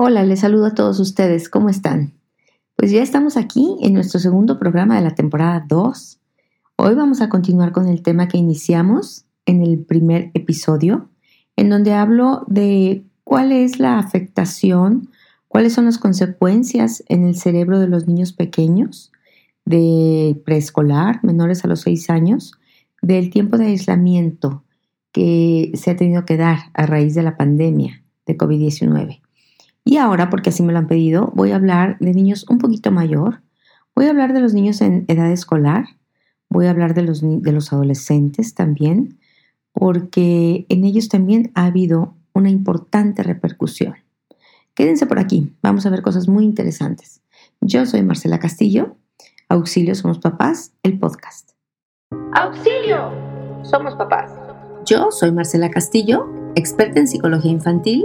Hola, les saludo a todos ustedes. ¿Cómo están? Pues ya estamos aquí en nuestro segundo programa de la temporada 2. Hoy vamos a continuar con el tema que iniciamos en el primer episodio, en donde hablo de cuál es la afectación, cuáles son las consecuencias en el cerebro de los niños pequeños, de preescolar, menores a los 6 años, del tiempo de aislamiento que se ha tenido que dar a raíz de la pandemia de COVID-19. Y ahora, porque así me lo han pedido, voy a hablar de niños un poquito mayor. Voy a hablar de los niños en edad escolar. Voy a hablar de los, de los adolescentes también, porque en ellos también ha habido una importante repercusión. Quédense por aquí, vamos a ver cosas muy interesantes. Yo soy Marcela Castillo, Auxilio Somos Papás, el podcast. ¡Auxilio! Somos papás. Yo soy Marcela Castillo, experta en psicología infantil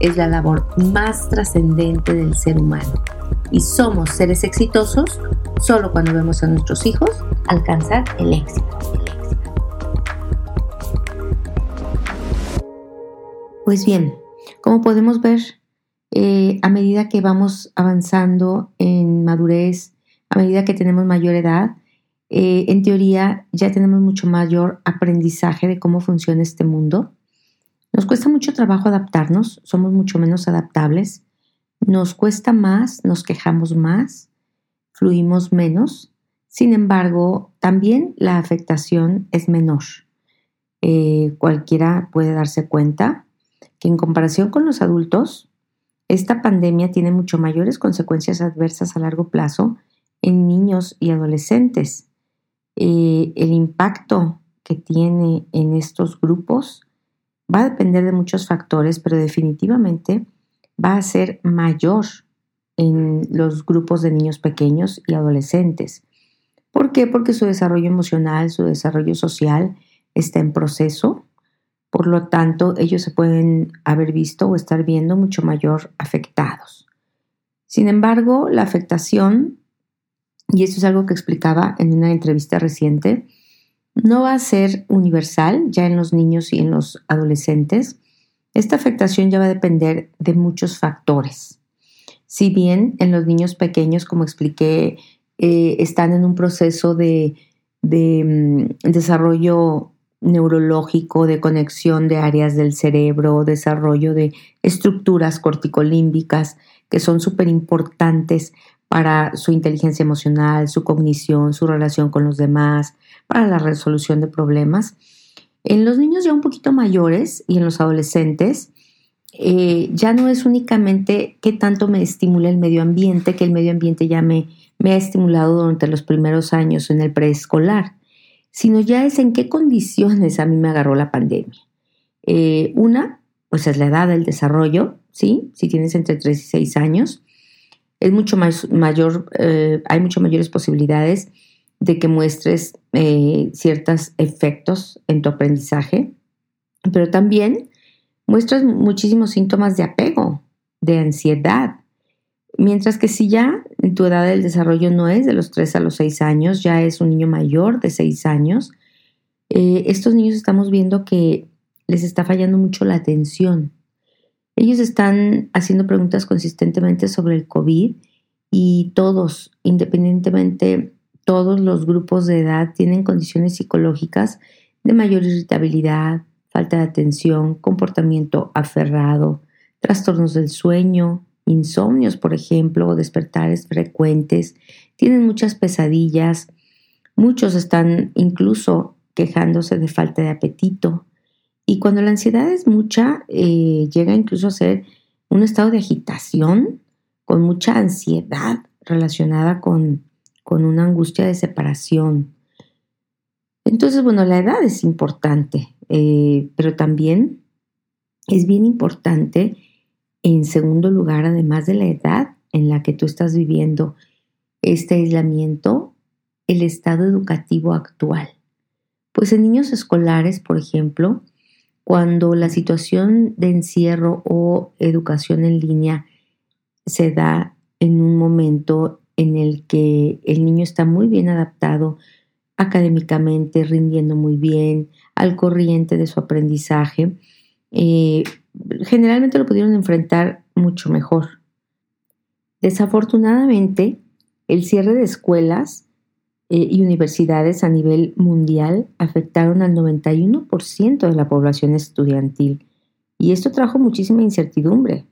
es la labor más trascendente del ser humano. Y somos seres exitosos solo cuando vemos a nuestros hijos alcanzar el éxito. Pues bien, como podemos ver, eh, a medida que vamos avanzando en madurez, a medida que tenemos mayor edad, eh, en teoría ya tenemos mucho mayor aprendizaje de cómo funciona este mundo nos cuesta mucho trabajo adaptarnos, somos mucho menos adaptables, nos cuesta más, nos quejamos más, fluimos menos, sin embargo, también la afectación es menor. Eh, cualquiera puede darse cuenta que en comparación con los adultos, esta pandemia tiene mucho mayores consecuencias adversas a largo plazo en niños y adolescentes. Eh, el impacto que tiene en estos grupos Va a depender de muchos factores, pero definitivamente va a ser mayor en los grupos de niños pequeños y adolescentes. ¿Por qué? Porque su desarrollo emocional, su desarrollo social está en proceso. Por lo tanto, ellos se pueden haber visto o estar viendo mucho mayor afectados. Sin embargo, la afectación, y esto es algo que explicaba en una entrevista reciente, no va a ser universal ya en los niños y en los adolescentes. Esta afectación ya va a depender de muchos factores. Si bien en los niños pequeños, como expliqué, eh, están en un proceso de, mm, desarrollo neurológico, de conexión de áreas del cerebro, desarrollo de estructuras corticolímbicas que son súper importantes para su inteligencia emocional, su cognición, su relación con los demás, para la resolución de problemas. En los niños ya un poquito mayores y en los adolescentes, eh, ya no es únicamente qué tanto me estimula el medio ambiente, que el medio ambiente ya me, me ha estimulado durante los primeros años en el preescolar, sino ya es en qué condiciones a mí me agarró la pandemia. Eh, una, pues es la edad del desarrollo, ¿sí? Si tienes entre 3 y 6 años, es mucho más mayor, eh, hay mucho mayores posibilidades de que muestres eh, ciertos efectos en tu aprendizaje, pero también muestras muchísimos síntomas de apego, de ansiedad. Mientras que si ya en tu edad del desarrollo no es de los 3 a los 6 años, ya es un niño mayor de 6 años, eh, estos niños estamos viendo que les está fallando mucho la atención. Ellos están haciendo preguntas consistentemente sobre el COVID y todos, independientemente todos los grupos de edad tienen condiciones psicológicas de mayor irritabilidad, falta de atención, comportamiento aferrado, trastornos del sueño, insomnios, por ejemplo, despertares frecuentes, tienen muchas pesadillas, muchos están incluso quejándose de falta de apetito. Y cuando la ansiedad es mucha, eh, llega incluso a ser un estado de agitación, con mucha ansiedad relacionada con con una angustia de separación. Entonces, bueno, la edad es importante, eh, pero también es bien importante En segundo lugar, además de la edad en la que tú estás viviendo este aislamiento, el estado educativo actual. Pues en niños escolares, por ejemplo, cuando la situación de encierro o educación en línea se da en un momento en el que el niño está muy bien adaptado académicamente, rindiendo muy bien, al corriente de su aprendizaje, eh, generalmente lo pudieron enfrentar mucho mejor. Desafortunadamente, el cierre de escuelas eh, y universidades a nivel mundial afectaron al 91% de la población estudiantil y esto trajo muchísima incertidumbre,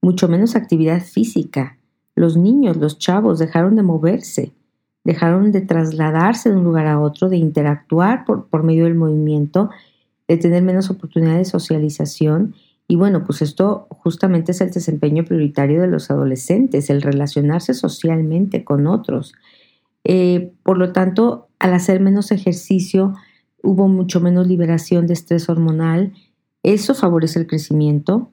mucho menos actividad física. Los niños, los chavos dejaron de moverse, dejaron de trasladarse de un lugar a otro, de interactuar por, por medio del movimiento, de tener menos oportunidades de socialización y bueno, pues esto justamente es el desempeño prioritario de los adolescentes, el relacionarse socialmente con otros. Eh, por lo tanto, al hacer menos ejercicio, hubo mucho menos liberación de estrés hormonal. Eso favorece el crecimiento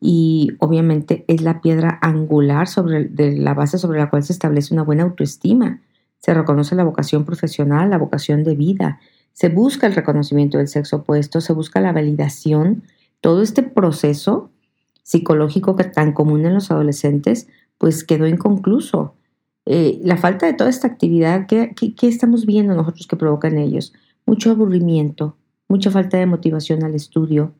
y obviamente es la piedra angular sobre de la base sobre la cual se establece una buena autoestima. Se reconoce la vocación profesional, la vocación de vida. Se busca el reconocimiento del sexo opuesto, se busca la validación todo este proceso psicológico que tan común en los adolescentes, pues quedó inconcluso. Eh, la falta de toda esta actividad, ¿qué, estamos viendo nosotros que provoca en ellos? Mucho aburrimiento, mucha falta de motivación al estudio.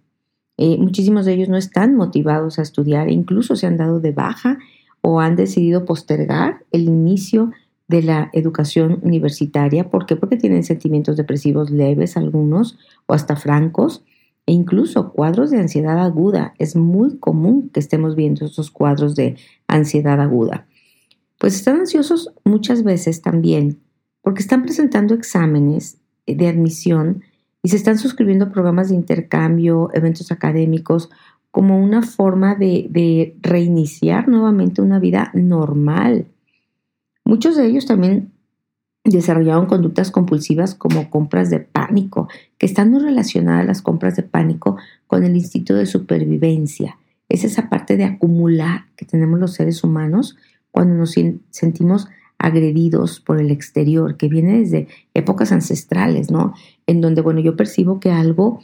Eh, muchísimos de ellos no están motivados a estudiar, incluso se han dado de baja o han decidido postergar el inicio de la educación universitaria. ¿Por qué? Porque tienen sentimientos depresivos leves algunos o hasta francos e incluso cuadros de ansiedad aguda. Es muy común que estemos viendo estos cuadros de ansiedad aguda. Pues están ansiosos muchas veces también porque están presentando exámenes de admisión y se están suscribiendo programas de intercambio, eventos académicos, como una forma de, reiniciar nuevamente una vida normal. Muchos de ellos también desarrollaron conductas compulsivas como compras de pánico, que están muy relacionadas las compras de pánico con el instinto de supervivencia. Es esa parte de acumular que tenemos los seres humanos cuando nos sentimos agredidos por el exterior, que viene desde épocas ancestrales, ¿no? En donde, bueno, yo percibo que algo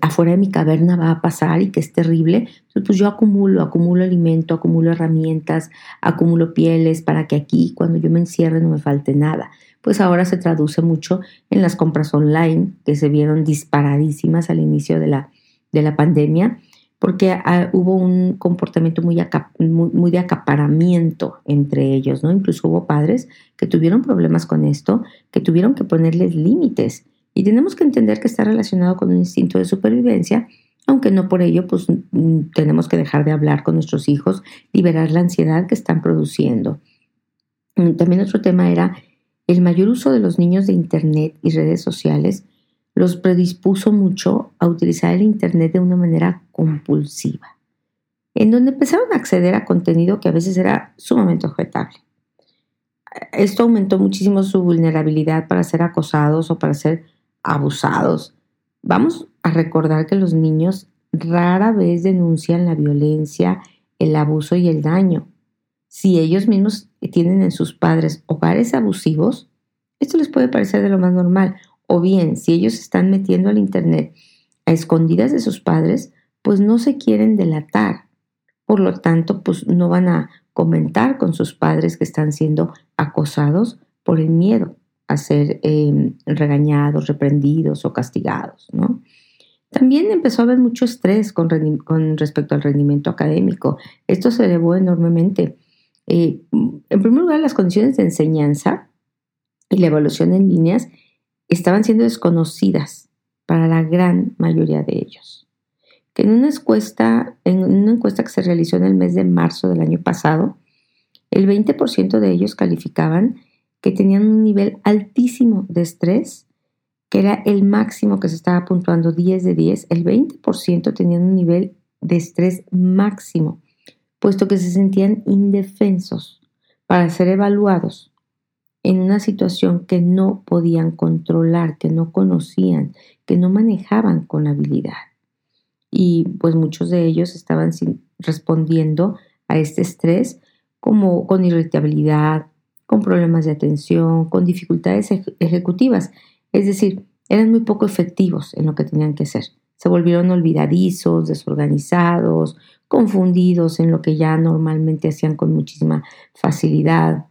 afuera de mi caverna va a pasar y que es terrible, entonces pues yo acumulo, acumulo alimento, acumulo herramientas, acumulo pieles para que aquí cuando yo me encierre no me falte nada. Pues ahora se traduce mucho en las compras online que se vieron disparadísimas al inicio de la, de la pandemia porque ah, hubo un comportamiento muy, muy, de acaparamiento entre ellos, ¿no? Incluso hubo padres que tuvieron problemas con esto, que tuvieron que ponerles límites y tenemos que entender que está relacionado con un instinto de supervivencia, aunque no por ello pues, tenemos que dejar de hablar con nuestros hijos, liberar la ansiedad que están produciendo. Mm, también otro tema era el mayor uso de los niños de Internet y redes sociales los predispuso mucho a utilizar el Internet de una manera compulsiva, en donde empezaron a acceder a contenido que a veces era sumamente objetable. Esto aumentó muchísimo su vulnerabilidad para ser acosados o para ser abusados. Vamos a recordar que los niños rara vez denuncian la violencia, el abuso y el daño. Si ellos mismos tienen en sus padres hogares abusivos, esto les puede parecer de lo más normal. O bien, si ellos están metiendo al Internet a escondidas de sus padres, pues no se quieren delatar. Por lo tanto, pues no van a comentar con sus padres que están siendo acosados por el miedo a ser em, regañados, reprendidos o castigados, ¿no? También empezó a haber mucho estrés con, respecto al rendimiento académico. Esto se elevó enormemente. Eh, en primer lugar, las condiciones de enseñanza y la evaluación en líneas estaban siendo desconocidas para la gran mayoría de ellos. Que en una encuesta, en una encuesta que se realizó en el mes de marzo del año pasado, el 20% de ellos calificaban que tenían un nivel altísimo de estrés, que era el máximo que se estaba puntuando 10 de 10, el 20% tenían un nivel de estrés máximo, puesto que se sentían indefensos para ser evaluados en una situación que no podían controlar, que no conocían, que no manejaban con habilidad. y pues muchos de ellos estaban respondiendo a este estrés como con irritabilidad, con problemas de atención, con dificultades ejecutivas. Es decir, eran muy poco efectivos en lo que tenían que hacer. Se volvieron olvidadizos, desorganizados, confundidos en lo que ya normalmente hacían con muchísima facilidad.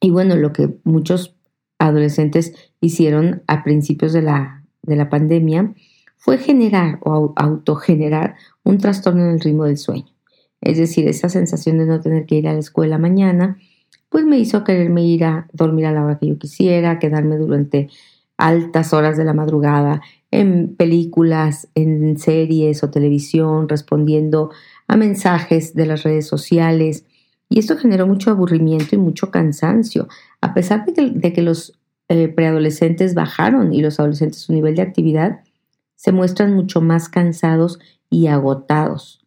Y bueno, lo que muchos adolescentes hicieron a principios de la, de la pandemia fue generar o autogenerar un trastorno en el ritmo del sueño. Es decir, esa sensación de no tener que ir a la escuela mañana, pues me hizo quererme ir a dormir a la hora que yo quisiera, quedarme durante altas horas de la madrugada en películas, en series o televisión, respondiendo a mensajes de las redes sociales. Y esto generó mucho aburrimiento y mucho cansancio. A pesar de que, los eh, preadolescentes bajaron y los adolescentes su nivel de actividad, se muestran mucho más cansados y agotados.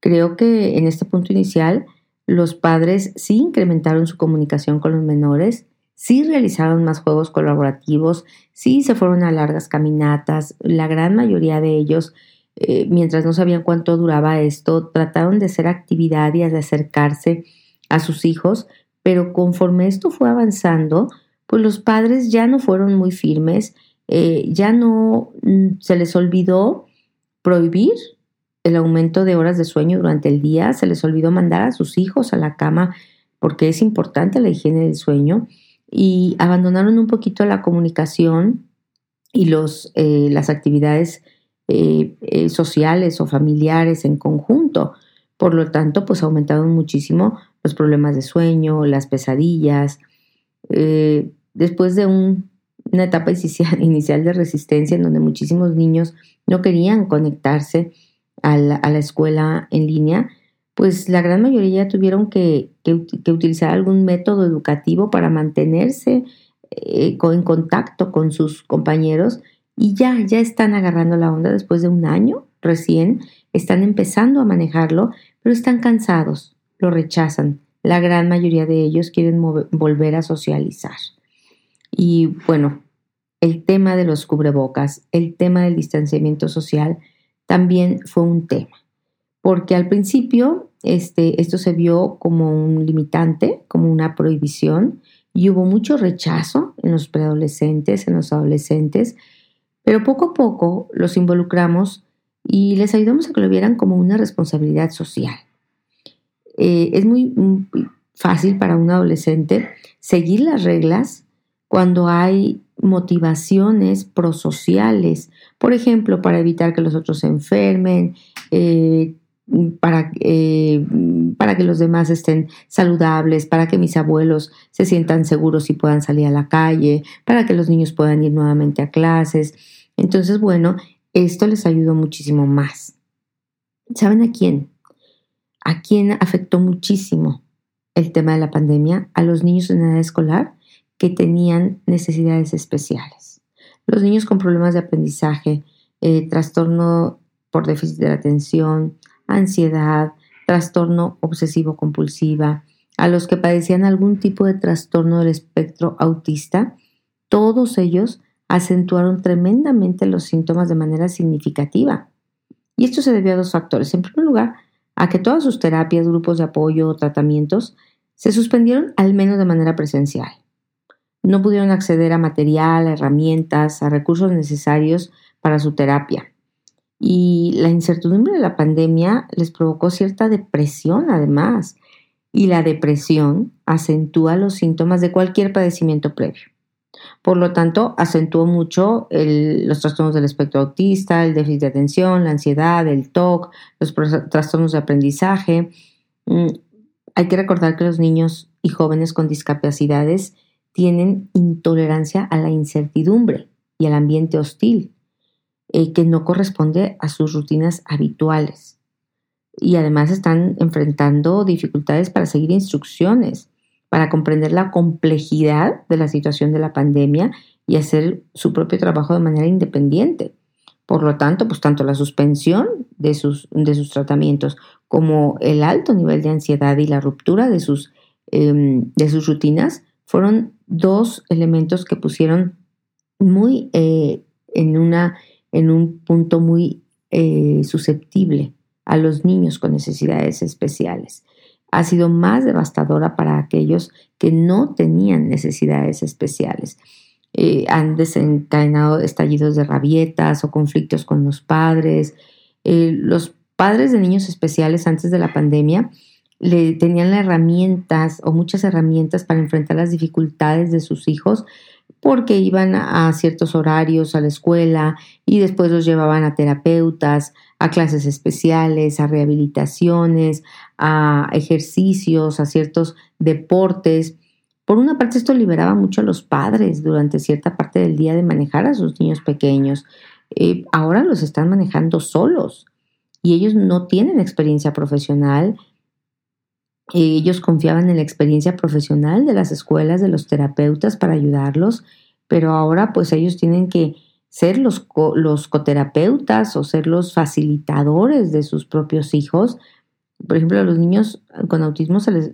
Creo que en este punto inicial los padres sí incrementaron su comunicación con los menores, sí realizaron más juegos colaborativos, sí se fueron a largas caminatas, la gran mayoría de ellos, eh, mientras no sabían cuánto duraba esto, trataron de hacer actividad y de acercarse a sus hijos, pero conforme esto fue avanzando, pues los padres ya no fueron muy firmes, eh, ya no mm, se les olvidó prohibir el aumento de horas de sueño durante el día, se les olvidó mandar a sus hijos a la cama porque es importante la higiene del sueño y abandonaron un poquito la comunicación y los, eh, las actividades eh, eh, sociales o familiares en conjunto. Por lo tanto, pues aumentaron muchísimo los problemas de sueño, las pesadillas. después de una etapa inicial de resistencia en donde muchísimos niños no querían conectarse a la, escuela en línea, pues la gran mayoría tuvieron que, utilizar algún método educativo para mantenerse eh, en contacto con sus compañeros y ya, ya están agarrando la onda después de un año recién, están empezando a manejarlo, pero están cansados, lo rechazan. La gran mayoría de ellos quieren volver a socializar. Y bueno, el tema de los cubrebocas, el tema del distanciamiento social, también fue un tema, porque al principio este, esto se vio como un limitante, como una prohibición, y hubo mucho rechazo en los preadolescentes, en los adolescentes, pero poco a poco los involucramos y les ayudamos a que lo vieran como una responsabilidad social. Eh, es muy fácil para un adolescente seguir las reglas cuando hay motivaciones prosociales, por ejemplo, para evitar que los otros se enfermen, eh, para, eh, para, que los demás estén saludables, para que mis abuelos se sientan seguros y puedan salir a la calle, para que los niños puedan ir nuevamente a clases. Entonces, bueno, esto les ayudó muchísimo más. ¿Saben a quién? ¿A quién afectó muchísimo el tema de la pandemia? A los niños en edad escolar que tenían necesidades especiales. Los niños con problemas de aprendizaje, eh, trastorno por déficit de atención, ansiedad, trastorno obsesivo-compulsiva, a los que padecían algún tipo de trastorno del espectro autista, todos ellos acentuaron tremendamente los síntomas de manera significativa. Y esto se debió a dos factores. En primer lugar, a que todas sus terapias, grupos de apoyo o tratamientos se suspendieron al menos de manera presencial no pudieron acceder a material, a herramientas, a recursos necesarios para su terapia. Y la incertidumbre de la pandemia les provocó cierta depresión además. Y la depresión acentúa los síntomas de cualquier padecimiento previo. Por lo tanto, acentuó mucho los trastornos del espectro autista, el déficit de atención, la ansiedad, el TOC, los trastornos de aprendizaje. Mm, hay que recordar que los niños y jóvenes con discapacidades tienen intolerancia a la incertidumbre y al ambiente hostil, eh, que no corresponde a sus rutinas habituales. Y además están enfrentando dificultades para seguir instrucciones, para comprender la complejidad de la situación de la pandemia y hacer su propio trabajo de manera independiente. Por lo tanto, pues tanto la suspensión de sus, de sus tratamientos como el alto nivel de ansiedad y la ruptura de sus, em, de sus rutinas fueron dos elementos que pusieron muy eh, en, una, en un punto muy eh, susceptible a los niños con necesidades especiales. Ha sido más devastadora para aquellos que no tenían necesidades especiales. Eh, han desencadenado estallidos de rabietas o conflictos con los padres. Los padres de niños especiales antes de la pandemia le tenían las herramientas o muchas herramientas para enfrentar las dificultades de sus hijos porque iban a ciertos horarios a la escuela y después los llevaban a terapeutas, a clases especiales, a rehabilitaciones, a ejercicios, a ciertos deportes. Por una parte esto liberaba mucho a los padres durante cierta parte del día de manejar a sus niños pequeños. Eh, ahora los están manejando solos y ellos no tienen experiencia profesional. Ellos confiaban en la experiencia profesional de las escuelas, de los terapeutas para ayudarlos, pero ahora pues ellos tienen que ser los, los coterapeutas o ser los facilitadores de sus propios hijos. Por ejemplo, a los niños con autismo se les,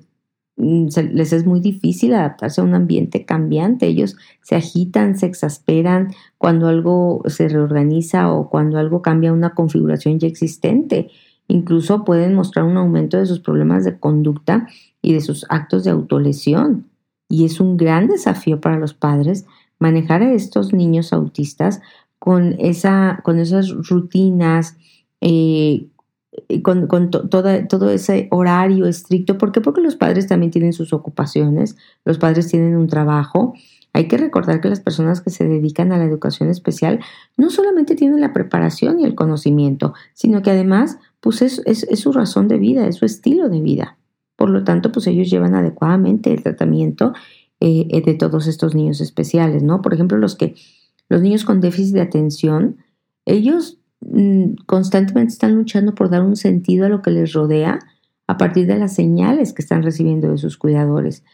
mm, les es muy difícil adaptarse a un ambiente cambiante. Ellos se agitan, se exasperan cuando algo se reorganiza o cuando algo cambia una configuración ya existente. Incluso pueden mostrar un aumento de sus problemas de conducta y de sus actos de autolesión. Y es un gran desafío para los padres manejar a estos niños autistas con, esa, con esas rutinas, eh, con, todo ese horario estricto. ¿Por qué? Porque los padres también tienen sus ocupaciones, los padres tienen un trabajo hay que recordar que las personas que se dedican a la educación especial no solamente tienen la preparación y el conocimiento, sino que además pues es, su razón de vida, es su estilo de vida. Por lo tanto, pues ellos llevan adecuadamente el tratamiento eh, de todos estos niños especiales, ¿no? Por ejemplo, los que los niños con déficit de atención, ellos mm, constantemente están luchando por dar un sentido a lo que les rodea a partir de las señales que están recibiendo de sus cuidadores.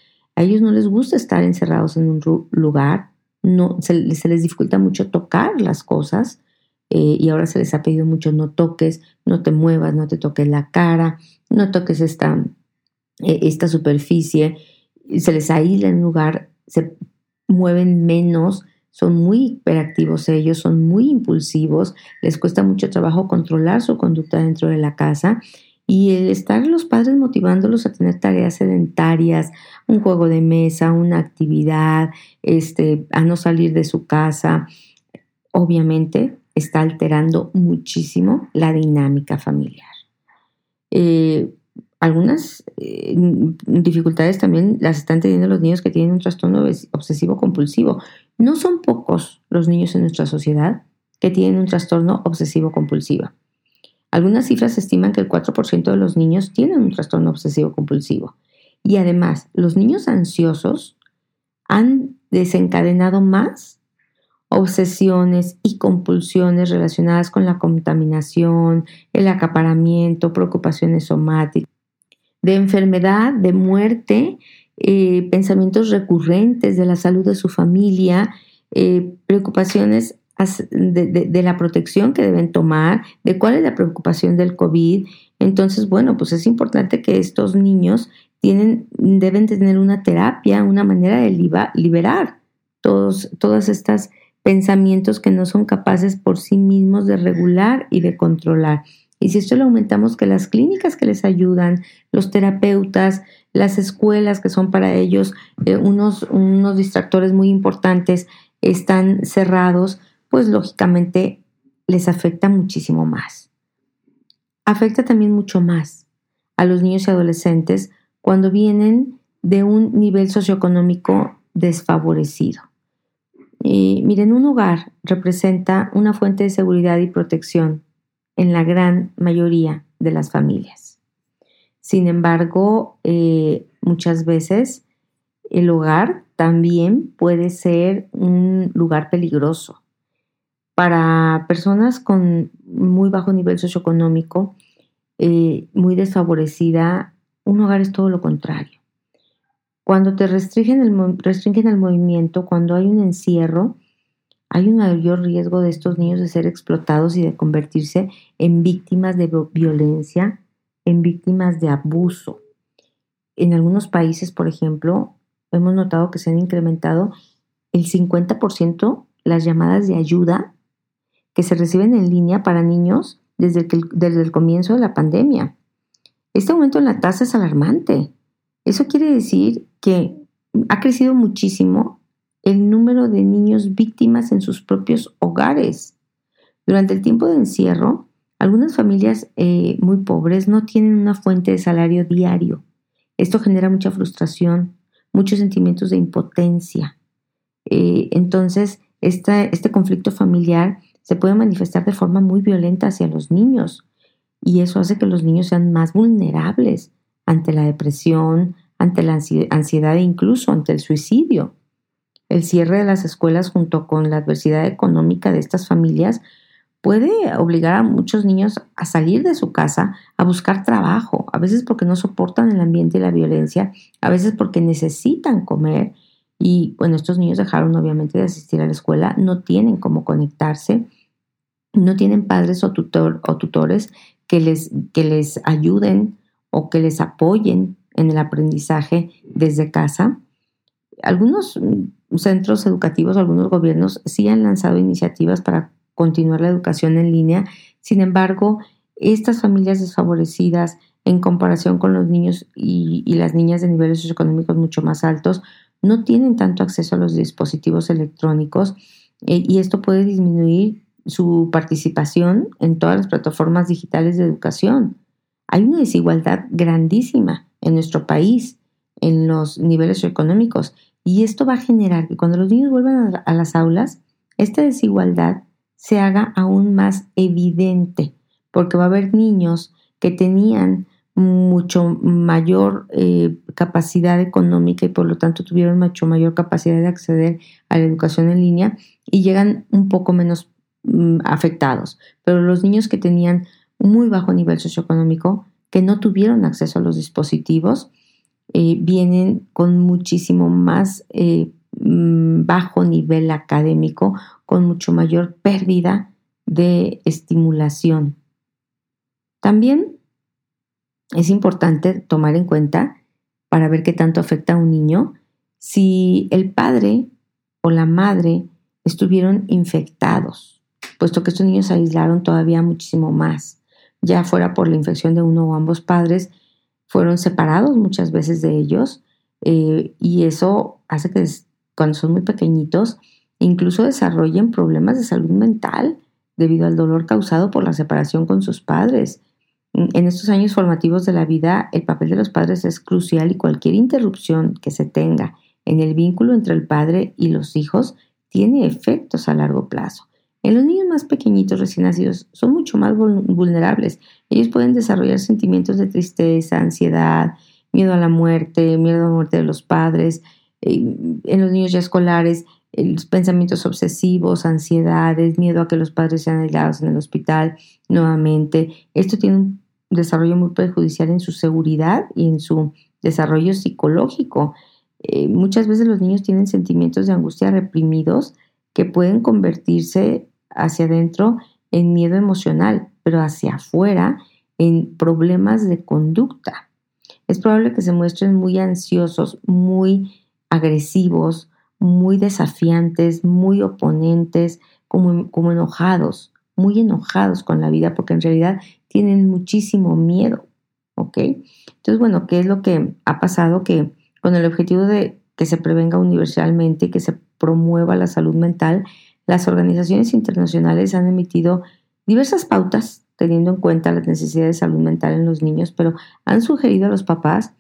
A ellos no les gusta estar encerrados en un lugar, no, se, les dificulta mucho tocar las cosas eh, y ahora se les ha pedido mucho no toques, no te muevas, no te toques la cara, no toques esta, eh, esta superficie, se les aísla en un lugar, se mueven menos, son muy hiperactivos ellos, son muy impulsivos, les cuesta mucho trabajo controlar su conducta dentro de la casa y el estar los padres motivándolos a tener tareas sedentarias, un juego de mesa, una actividad, este, a no salir de su casa, obviamente está alterando muchísimo la dinámica familiar. Eh, algunas eh, dificultades también las están teniendo los niños que tienen un trastorno obsesivo compulsivo. No son pocos los niños en nuestra sociedad que tienen un trastorno obsesivo compulsivo. Algunas cifras estiman que el 4% de los niños tienen un trastorno obsesivo compulsivo. Y además, los niños ansiosos han desencadenado más obsesiones y compulsiones relacionadas con la contaminación, el acaparamiento, preocupaciones somáticas, de enfermedad, de muerte, eh, pensamientos recurrentes de la salud de su familia, eh, preocupaciones de, la protección que deben tomar, de cuál es la preocupación del COVID. Entonces, bueno, pues es importante que estos niños tienen, deben tener una terapia, una manera de liberar todos, todos estos pensamientos que no son capaces por sí mismos de regular y de controlar. Y si esto lo aumentamos, que las clínicas que les ayudan, los terapeutas, las escuelas que son para ellos eh, unos, unos distractores muy importantes, están cerrados, pues lógicamente les afecta muchísimo más. Afecta también mucho más a los niños y adolescentes cuando vienen de un nivel socioeconómico desfavorecido. miren, un hogar representa una fuente de seguridad y protección en la gran mayoría de las familias. Sin embargo, eh, muchas veces el hogar también puede ser un lugar peligroso para personas con muy bajo nivel socioeconómico, eh, muy desfavorecida, un hogar es todo lo contrario. Cuando te restringen el, restringen el movimiento, cuando hay un encierro, hay un mayor riesgo de estos niños de ser explotados y de convertirse en víctimas de violencia, en víctimas de abuso. En algunos países, por ejemplo, hemos notado que se han incrementado el 50% las llamadas de ayuda que se reciben en línea para niños desde, que, desde el comienzo de la pandemia. Este aumento en la tasa es alarmante. Eso quiere decir que ha crecido muchísimo el número de niños víctimas en sus propios hogares. Durante el tiempo de encierro, algunas familias eh, muy pobres no tienen una fuente de salario diario. Esto genera mucha frustración, muchos sentimientos de impotencia. Eh, entonces, este conflicto familiar se puede manifestar de forma muy violenta hacia los niños y eso hace que los niños sean más vulnerables ante la depresión, ante la ansiedad e incluso ante el suicidio. El cierre de las escuelas junto con la adversidad económica de estas familias puede obligar a muchos niños a salir de su casa, a buscar trabajo, a veces porque no soportan el ambiente y la violencia, a veces porque necesitan comer. Y bueno, estos niños dejaron obviamente de asistir a la escuela, no tienen cómo conectarse, no tienen padres o, o tutores que les, que les ayuden o que les apoyen en el aprendizaje desde casa. Algunos mm, centros educativos, algunos gobiernos sí han lanzado iniciativas para continuar la educación en línea. Sin embargo, estas familias desfavorecidas en comparación con los niños y, las niñas de niveles socioeconómicos mucho más altos no tienen tanto acceso a los dispositivos electrónicos eh, y esto puede disminuir su participación en todas las plataformas digitales de educación. Hay una desigualdad grandísima en nuestro país en los niveles socioeconómicos y esto va a generar que cuando los niños vuelvan a las aulas, esta desigualdad se haga aún más evidente, porque va a haber niños que tenían mucho mayor eh, capacidad económica y por lo tanto tuvieron mucho mayor capacidad de acceder a la educación en línea y llegan un poco menos mm, afectados. Pero los niños que tenían muy bajo nivel socioeconómico, que no tuvieron acceso a los dispositivos, eh, vienen con muchísimo más eh, mm, bajo nivel académico, con mucho mayor pérdida de estimulación. También es importante tomar en cuenta, para ver qué tanto afecta a un niño, si el padre o la madre estuvieron infectados, puesto que estos niños se aislaron todavía muchísimo más, ya fuera por la infección de uno o ambos padres, fueron separados muchas veces de ellos eh, y eso hace que cuando son muy pequeñitos incluso desarrollen problemas de salud mental debido al dolor causado por la separación con sus padres en estos años formativos de la vida, el papel de los padres es crucial y cualquier interrupción que se tenga en el vínculo entre el padre y los hijos tiene efectos a largo plazo. En los niños más pequeñitos recién nacidos son mucho más vulnerables. Ellos pueden desarrollar sentimientos de tristeza, ansiedad, miedo a la muerte, miedo a la muerte de los padres. Eh, en los niños ya escolares, los pensamientos obsesivos, ansiedades, miedo a que los padres sean aislados en el hospital nuevamente. Esto tiene un desarrollo muy perjudicial en su seguridad y en su desarrollo psicológico. Eh, muchas veces los niños tienen sentimientos de angustia reprimidos que pueden convertirse hacia adentro en miedo emocional, pero hacia afuera en problemas de conducta. Es probable que se muestren muy ansiosos, muy agresivos, muy desafiantes, muy oponentes, como, como enojados, muy enojados con la vida, porque en realidad tienen muchísimo miedo, ¿ok? Entonces, bueno, ¿qué es lo que ha pasado? Que con el objetivo de que se prevenga universalmente, que se promueva la salud mental, las organizaciones internacionales han emitido diversas pautas teniendo en cuenta las necesidades de salud mental en los niños, pero han sugerido a los papás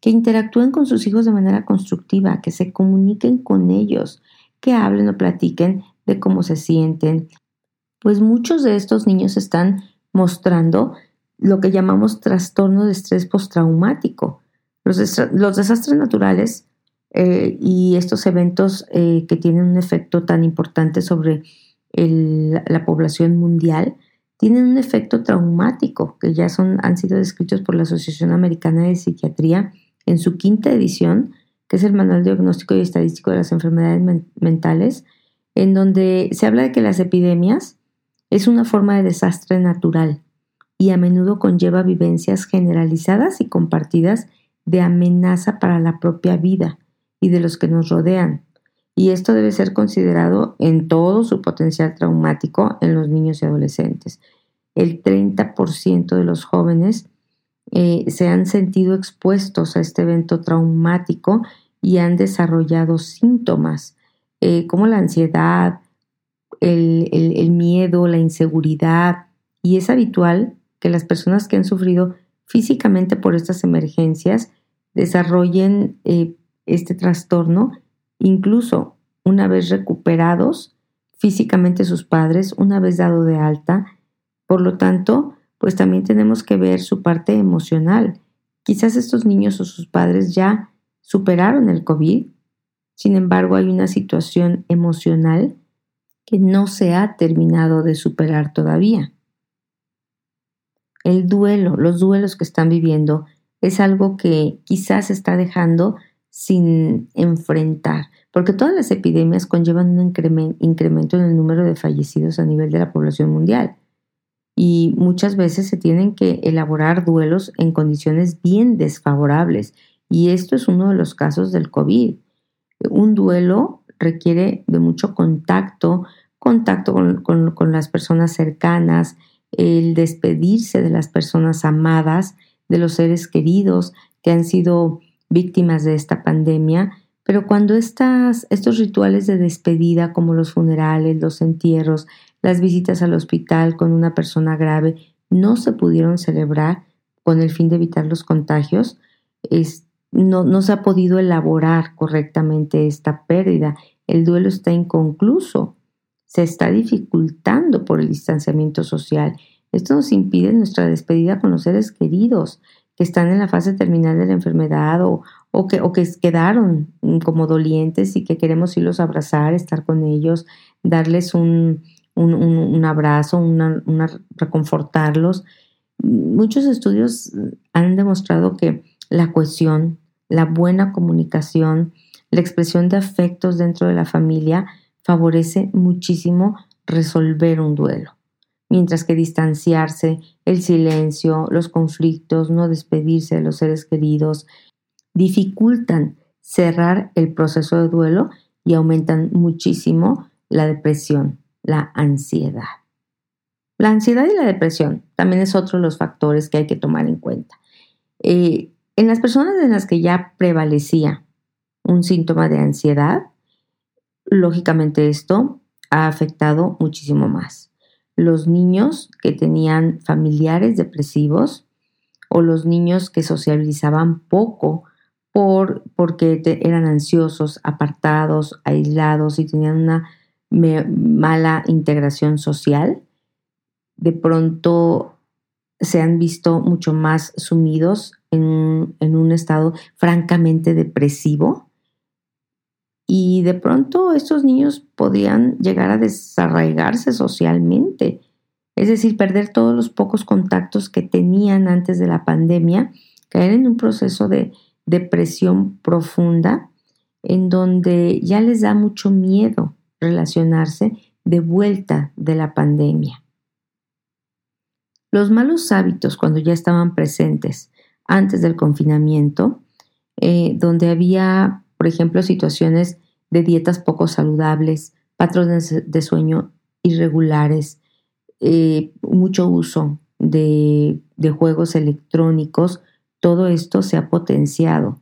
que interactúen con sus hijos de manera constructiva, que se comuniquen con ellos, que hablen o platiquen de cómo se sienten, pues muchos de estos niños están mostrando lo que llamamos trastorno de estrés postraumático. Los, desastres naturales eh, y estos eventos eh, que tienen un efecto tan importante sobre la población mundial tienen un efecto traumático que ya son, han sido descritos por la Asociación Americana de Psiquiatría en su quinta edición, que es el Manual Diagnóstico y Estadístico de las Enfermedades Mentales, en donde se habla de que las epidemias es una forma de desastre natural y a menudo conlleva vivencias generalizadas y compartidas de amenaza para la propia vida y de los que nos rodean. Y esto debe ser considerado en todo su potencial traumático en los niños y adolescentes. el 30% de los jóvenes eh, se han sentido expuestos a este evento traumático y han desarrollado síntomas eh, como la ansiedad, el, miedo, la inseguridad. Y es habitual que las personas que han sufrido físicamente por estas emergencias desarrollen eh, este trastorno, incluso una vez recuperados físicamente sus padres, una vez dado de alta. Por lo tanto, pues también tenemos que ver su parte emocional. Quizás estos niños o sus padres ya superaron el COVID, sin embargo hay una situación emocional que no se ha terminado de superar todavía. El duelo, los duelos que están viviendo, es algo que quizás está dejando sin enfrentar, porque todas las epidemias conllevan un incremento en el número de fallecidos a nivel de la población mundial y muchas veces se tienen que elaborar duelos en condiciones bien desfavorables y esto es uno de los casos del COVID. Un duelo requiere de mucho contacto, contacto con, las personas cercanas, el despedirse de las personas amadas, de los seres queridos que han sido víctimas de esta pandemia, pero cuando estas, estos rituales de despedida como los funerales, los entierros, las visitas al hospital con una persona grave no se pudieron celebrar con el fin de evitar los contagios. No, no se ha podido elaborar correctamente esta pérdida. El duelo está inconcluso. Se está dificultando por el distanciamiento social. Esto nos impide nuestra despedida con los seres queridos que están en la fase terminal de la enfermedad o, que, quedaron como dolientes y que queremos irlos a abrazar, estar con ellos, darles un, un, abrazo, una, reconfortarlos. Muchos estudios han demostrado que la cohesión, la buena comunicación, la expresión de afectos dentro de la familia favorece muchísimo resolver un duelo, mientras que distanciarse, el silencio, los conflictos, no despedirse de los seres queridos, dificultan cerrar el proceso de duelo y aumentan muchísimo la depresión, la ansiedad. La ansiedad y la depresión también es otro de los factores que hay que tomar en cuenta. Eh, en las personas en las que ya prevalecía un síntoma de ansiedad, lógicamente esto ha afectado muchísimo más. Los niños que tenían familiares depresivos o los niños que socializaban poco por, porque eran ansiosos, apartados, aislados y tenían una mala integración social, de pronto se han visto mucho más sumidos en, un estado francamente depresivo y de pronto estos niños podían llegar a desarraigarse socialmente, es decir, perder todos los pocos contactos que tenían antes de la pandemia, caer en un proceso de depresión profunda en donde ya les da mucho miedo relacionarse de vuelta de la pandemia. Los malos hábitos cuando ya estaban presentes antes del confinamiento, eh, donde había, por ejemplo, situaciones de dietas poco saludables, patrones de sueño irregulares, eh, mucho uso de juegos electrónicos, todo esto se ha potenciado.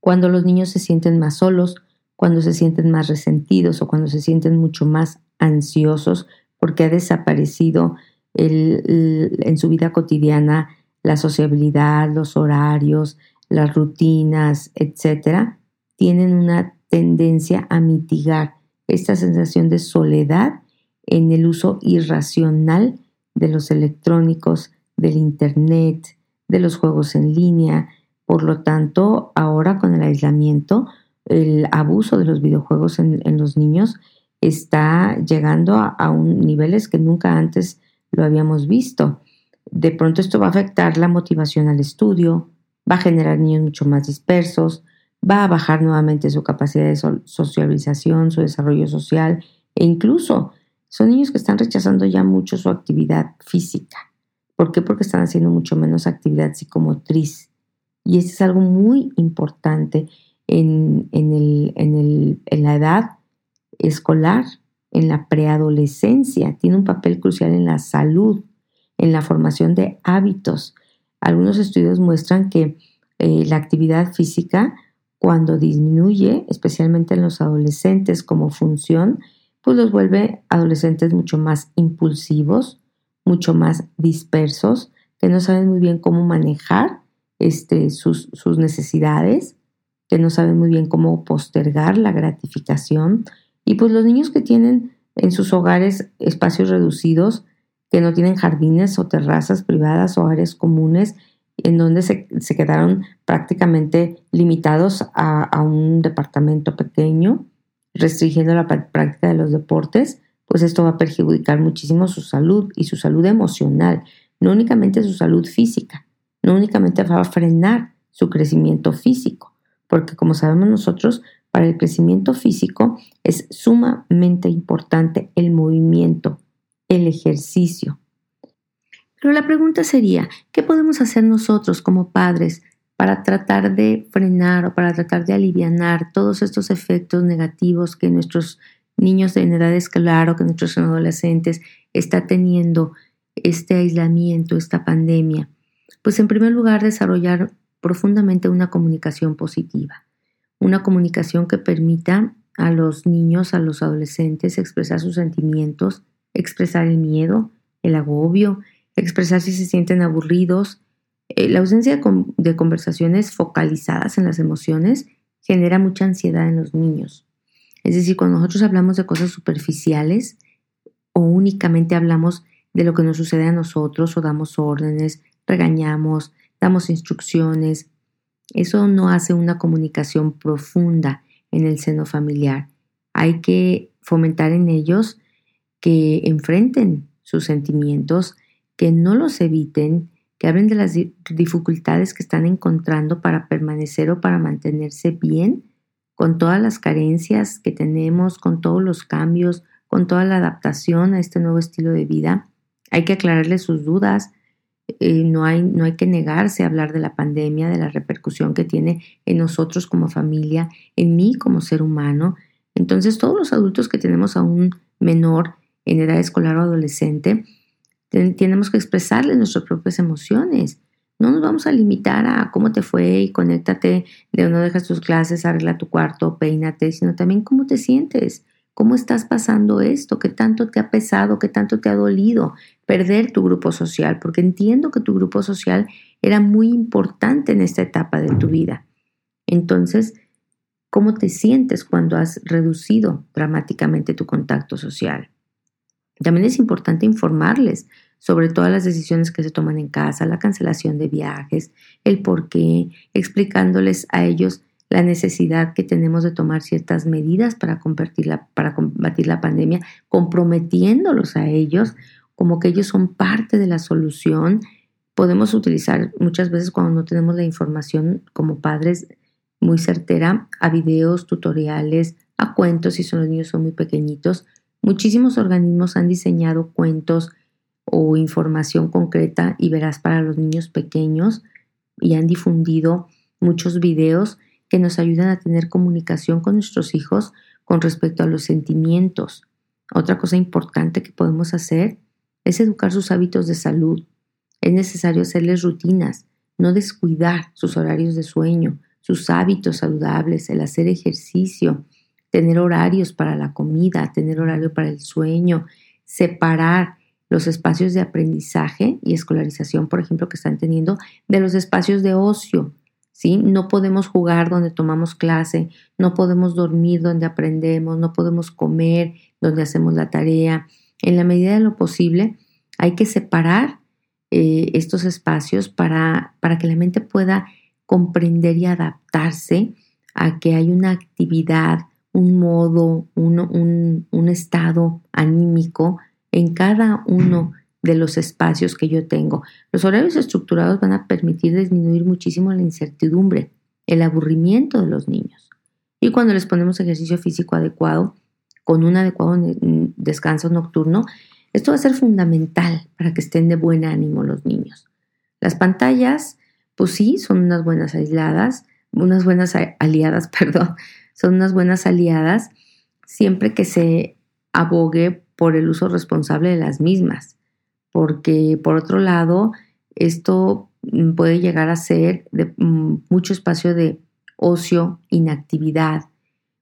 Cuando los niños se sienten más solos, cuando se sienten más resentidos o cuando se sienten mucho más ansiosos porque ha desaparecido en su vida cotidiana la sociabilidad, los horarios, las rutinas, etcétera, tienen una tendencia a mitigar esta sensación de soledad en el uso irracional de los electrónicos, del Internet, de los juegos en línea. Por lo tanto, ahora con el aislamiento, el abuso de los videojuegos en, los niños está llegando a, un, niveles que nunca antes lo habíamos visto. De pronto esto va a afectar la motivación al estudio, va a generar niños mucho más dispersos, va a bajar nuevamente su capacidad de socialización, su desarrollo social e incluso son niños que están rechazando ya mucho su actividad física. ¿Por qué? Porque están haciendo mucho menos actividad psicomotriz. Y eso es algo muy importante en, en, la edad escolar, en la preadolescencia, tiene un papel crucial en la salud. En la formación de hábitos. Algunos estudios muestran que eh, la actividad física, cuando disminuye, especialmente en los adolescentes como función, pues los vuelve adolescentes mucho más impulsivos, mucho más dispersos, que no saben muy bien cómo manejar este, sus, sus necesidades, que no saben muy bien cómo postergar la gratificación. Y pues los niños que tienen en sus hogares espacios reducidos, que no tienen jardines o terrazas privadas o áreas comunes, en donde se, quedaron prácticamente limitados a, a, un departamento pequeño, restringiendo la práctica de los deportes, pues esto va a perjudicar muchísimo su salud y su salud emocional, no únicamente su salud física, no únicamente va a frenar su crecimiento físico, porque como sabemos nosotros, para el crecimiento físico es sumamente importante el movimiento, el ejercicio. Pero la pregunta sería, ¿qué podemos hacer nosotros como padres para tratar de frenar o para tratar de aliviar todos estos efectos negativos que nuestros niños en edad escolar o que nuestros adolescentes está teniendo este aislamiento, esta pandemia? Pues en primer lugar, desarrollar profundamente una comunicación positiva, una comunicación que permita a los niños, a los adolescentes expresar sus sentimientos, expresar el miedo, el agobio, expresar si se sienten aburridos. Eh, la ausencia de conversaciones focalizadas en las emociones genera mucha ansiedad en los niños. Es decir, cuando nosotros hablamos de cosas superficiales o únicamente hablamos de lo que nos sucede a nosotros o damos órdenes, regañamos, damos instrucciones, eso no hace una comunicación profunda en el seno familiar. Hay que fomentar en ellos que enfrenten sus sentimientos, que no los eviten, que hablen de las dificultades que están encontrando para permanecer o para mantenerse bien, con todas las carencias que tenemos, con todos los cambios, con toda la adaptación a este nuevo estilo de vida. Hay que aclararles sus dudas. Eh, no, hay, no hay que negarse a hablar de la pandemia, de la repercusión que tiene en nosotros como familia, en mí como ser humano. Entonces, todos los adultos que tenemos a un menor en edad escolar o adolescente, tenemos que expresarle nuestras propias emociones. No nos vamos a limitar a cómo te fue y conéctate, de no dejas tus clases, arregla tu cuarto, peínate, sino también cómo te sientes, cómo estás pasando esto, qué tanto te ha pesado, qué tanto te ha dolido perder tu grupo social, porque entiendo que tu grupo social era muy importante en esta etapa de tu vida. Entonces, ¿cómo te sientes cuando has reducido dramáticamente tu contacto social? También es importante informarles sobre todas las decisiones que se toman en casa, la cancelación de viajes, el por qué, explicándoles a ellos la necesidad que tenemos de tomar ciertas medidas para, para combatir la pandemia, comprometiéndolos a ellos como que ellos son parte de la solución. Podemos utilizar muchas veces cuando no tenemos la información como padres muy certera a videos, tutoriales, a cuentos si son los niños son muy pequeñitos, Muchísimos organismos han diseñado cuentos o información concreta y verás para los niños pequeños y han difundido muchos videos que nos ayudan a tener comunicación con nuestros hijos con respecto a los sentimientos. Otra cosa importante que podemos hacer es educar sus hábitos de salud. Es necesario hacerles rutinas, no descuidar sus horarios de sueño, sus hábitos saludables, el hacer ejercicio, tener horarios para la comida, tener horario para el sueño, separar los espacios de aprendizaje y escolarización, por ejemplo, que están teniendo, de los espacios de ocio. ¿sí? No podemos jugar donde tomamos clase, no podemos dormir donde aprendemos, no podemos comer donde hacemos la tarea. En la medida de lo posible, hay que separar eh, estos espacios para, para que la mente pueda comprender y adaptarse a que hay una actividad un modo, un, un, estado anímico en cada uno de los espacios que yo tengo. Los horarios estructurados van a permitir disminuir muchísimo la incertidumbre, el aburrimiento de los niños. Y cuando les ponemos ejercicio físico adecuado, con un adecuado descanso nocturno, esto va a ser fundamental para que estén de buen ánimo los niños. Las pantallas, pues sí, son unas buenas aisladas, unas buenas aliadas, perdón, son unas buenas aliadas siempre que se abogue por el uso responsable de las mismas. porque por otro lado, esto mm, puede llegar a ser de mm, mucho espacio de ocio, inactividad,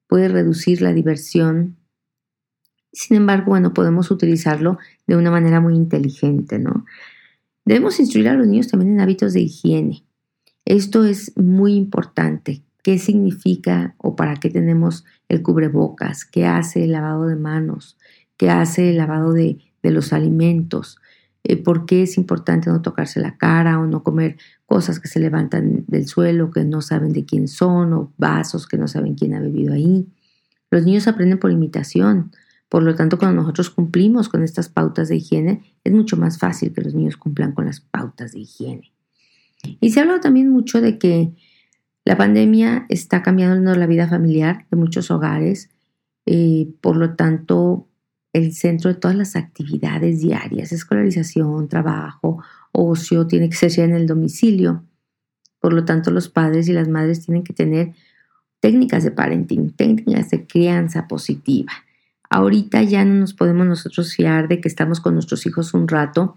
puede reducir la diversión. Sin embargo, bueno, podemos utilizarlo de una manera muy inteligente, ¿no? Debemos instruir a los niños también en hábitos de higiene. Esto es muy importante. ¿Qué significa o para qué tenemos el cubrebocas? ¿Qué hace el lavado de manos? ¿Qué hace el lavado de, los alimentos? Eh, ¿Por qué es importante no tocarse la cara o no comer cosas que se levantan del suelo, que no saben de quién son, o vasos que no saben quién ha bebido ahí? Los niños aprenden por imitación. Por lo tanto, cuando nosotros cumplimos con estas pautas de higiene, es mucho más fácil que los niños cumplan con las pautas de higiene. Y se ha hablado también mucho de que la pandemia está cambiando la vida familiar de muchos hogares, eh, por lo tanto, el centro de todas las actividades diarias, escolarización, trabajo, ocio, tiene que ser ya en el domicilio. Por lo tanto, los padres y las madres tienen que tener técnicas de parenting, técnicas de crianza positiva. Ahorita ya no nos podemos nosotros fiar de que estamos con nuestros hijos un rato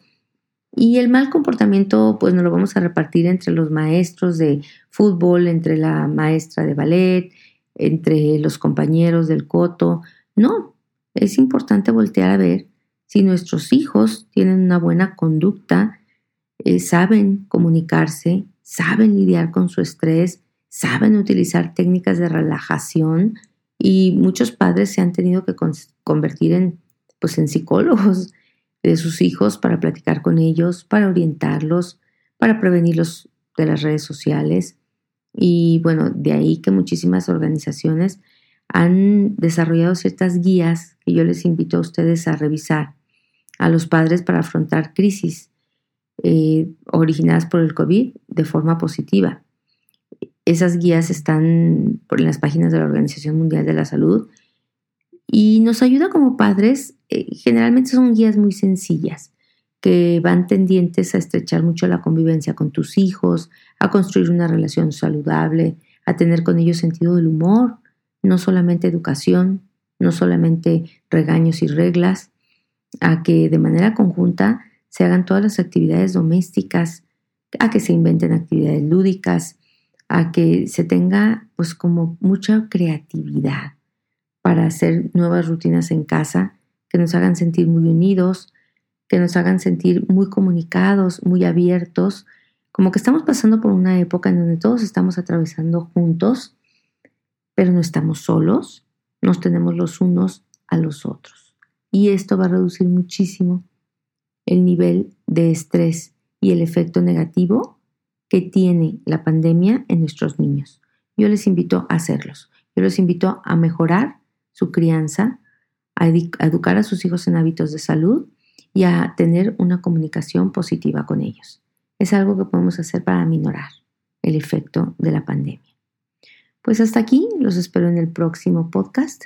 y el mal comportamiento, pues nos lo vamos a repartir entre los maestros de fútbol, entre la maestra de ballet, entre los compañeros del coto. No, es importante voltear a ver si nuestros hijos tienen una buena conducta, eh, saben comunicarse, saben lidiar con su estrés, saben utilizar técnicas de relajación y muchos padres se han tenido que convertir en, pues, en psicólogos de sus hijos para platicar con ellos, para orientarlos, para prevenirlos de las redes sociales. Y bueno, de ahí que muchísimas organizaciones han desarrollado ciertas guías que yo les invito a ustedes a revisar a los padres para afrontar crisis eh, originadas por el COVID de forma positiva. Esas guías están por las páginas de la Organización Mundial de la Salud y nos ayuda como padres, eh, generalmente son guías muy sencillas que van tendientes a estrechar mucho la convivencia con tus hijos, a construir una relación saludable, a tener con ellos sentido del humor, no solamente educación, no solamente regaños y reglas, a que de manera conjunta se hagan todas las actividades domésticas, a que se inventen actividades lúdicas, a que se tenga pues como mucha creatividad para hacer nuevas rutinas en casa que nos hagan sentir muy unidos, que nos hagan sentir muy comunicados, muy abiertos, como que estamos pasando por una época en donde todos estamos atravesando juntos, pero no estamos solos, nos tenemos los unos a los otros. Y esto va a reducir muchísimo el nivel de estrés y el efecto negativo que tiene la pandemia en nuestros niños. Yo les invito a hacerlos. Yo les invito a mejorar su crianza, a, educar a sus hijos en hábitos de salud y a tener una comunicación positiva con ellos. Es algo que podemos hacer para minorar el efecto de la pandemia. Pues hasta aquí, los espero en el próximo podcast.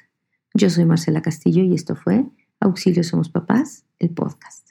Yo soy Marcela Castillo y esto fue Auxilio Somos Papás, el podcast.